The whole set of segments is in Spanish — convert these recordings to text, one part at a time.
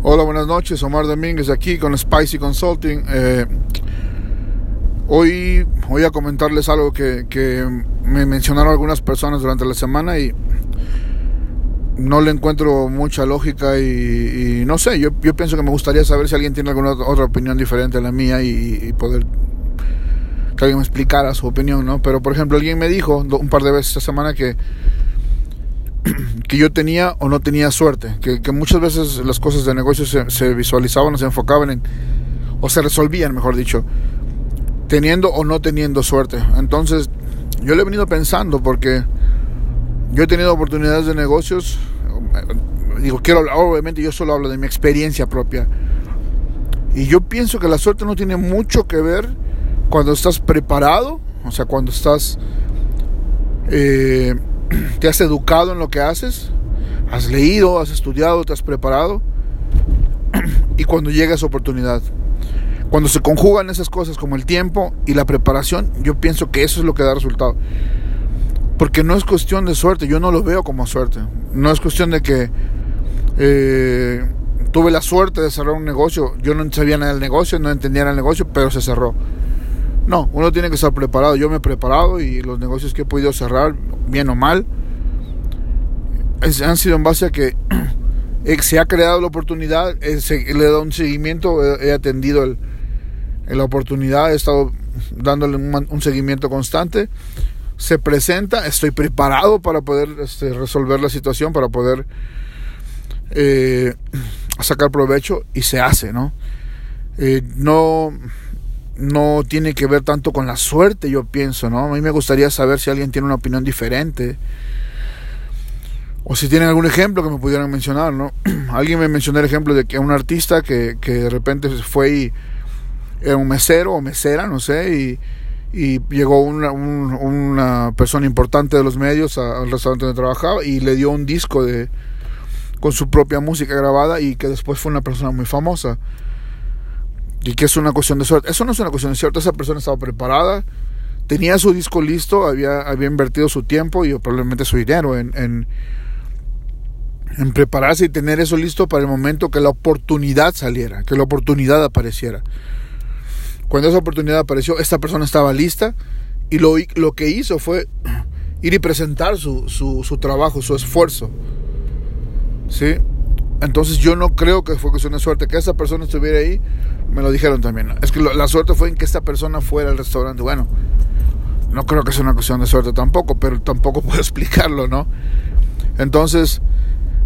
Hola, buenas noches. Omar Domínguez aquí con Spicy Consulting. Eh, hoy voy a comentarles algo que, me mencionaron algunas personas durante la semana y no le encuentro mucha lógica y, no sé, yo, pienso que me gustaría saber si alguien tiene alguna otra opinión diferente a la mía y, poder que alguien me explicara su opinión, ¿no? Pero por ejemplo, alguien me dijo un par de veces esta semana que que yo tenía o no tenía suerte, que, muchas veces las cosas de negocio se, visualizaban o se enfocaban en, o se resolvían, mejor dicho, teniendo o no teniendo suerte. Entonces, yo le he venido pensando porque yo he tenido oportunidades de negocios, digo, quiero hablar, obviamente yo solo hablo de mi experiencia propia. Y yo pienso que la suerte no tiene mucho que ver cuando estás preparado, o sea, cuando estás... Eh, te has educado en lo que haces, has leído, has estudiado, te has preparado y cuando llega esa oportunidad. Cuando se conjugan esas cosas como el tiempo y la preparación, yo pienso que eso es lo que da resultado. Porque no es cuestión de suerte, yo no lo veo como suerte. No es cuestión de que eh, tuve la suerte de cerrar un negocio, yo no sabía nada del negocio, no entendía nada del negocio, pero se cerró. No, uno tiene que estar preparado. Yo me he preparado y los negocios que he podido cerrar, bien o mal, han sido en base a que se ha creado la oportunidad, le he dado un seguimiento, he, atendido la oportunidad, he estado dándole un, seguimiento constante. Se presenta, estoy preparado para poder este, resolver la situación, para poder eh, sacar provecho y se hace, ¿no? Eh, no no tiene que ver tanto con la suerte, yo pienso, ¿no? A mí me gustaría saber si alguien tiene una opinión diferente. O si tienen algún ejemplo que me pudieran mencionar, ¿no? alguien me mencionó el ejemplo de que un artista que, de repente fue y era un mesero o mesera, no sé, y, llegó una, una, persona importante de los medios al restaurante donde trabajaba y le dio un disco de con su propia música grabada y que después fue una persona muy famosa y que es una cuestión de suerte. Eso no es una cuestión de suerte, esa persona estaba preparada, tenía su disco listo, había, había invertido su tiempo y probablemente su dinero en, en, en, prepararse y tener eso listo para el momento que la oportunidad saliera, que la oportunidad apareciera. Cuando esa oportunidad apareció, esta persona estaba lista y lo, lo que hizo fue ir y presentar su, su, su trabajo, su esfuerzo. ¿Sí? Entonces yo no creo que fue cuestión de suerte. Que esa persona estuviera ahí, me lo dijeron también. Es que la suerte fue en que esta persona fuera al restaurante. Bueno, no creo que sea una cuestión de suerte tampoco, pero tampoco puedo explicarlo, ¿no? Entonces,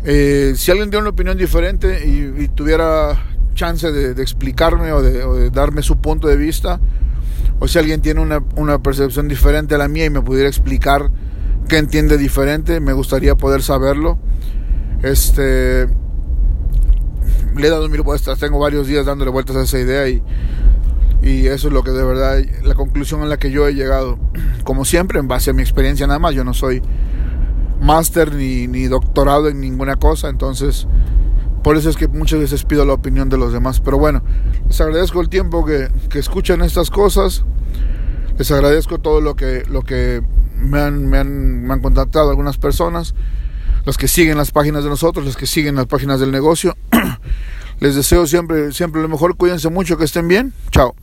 eh, si alguien tiene una opinión diferente y, tuviera chance de, explicarme o de, darme su punto de vista, o si alguien tiene una, una percepción diferente a la mía y me pudiera explicar qué entiende diferente, me gustaría poder saberlo. Este le he dado mil vueltas, tengo varios días dándole vueltas a esa idea y, y eso es lo que de verdad, la conclusión a la que yo he llegado, como siempre, en base a mi experiencia nada más, yo no soy máster ni, ni doctorado en ninguna cosa, entonces por eso es que muchas veces pido la opinión de los demás. Pero bueno, les agradezco el tiempo que, que escuchan estas cosas. Les agradezco todo lo que, lo que me, han, me, han, me han contactado algunas personas. Los que siguen las páginas de nosotros, los que siguen las páginas del negocio. Les deseo siempre, siempre lo mejor. Cuídense mucho, que estén bien. Chao.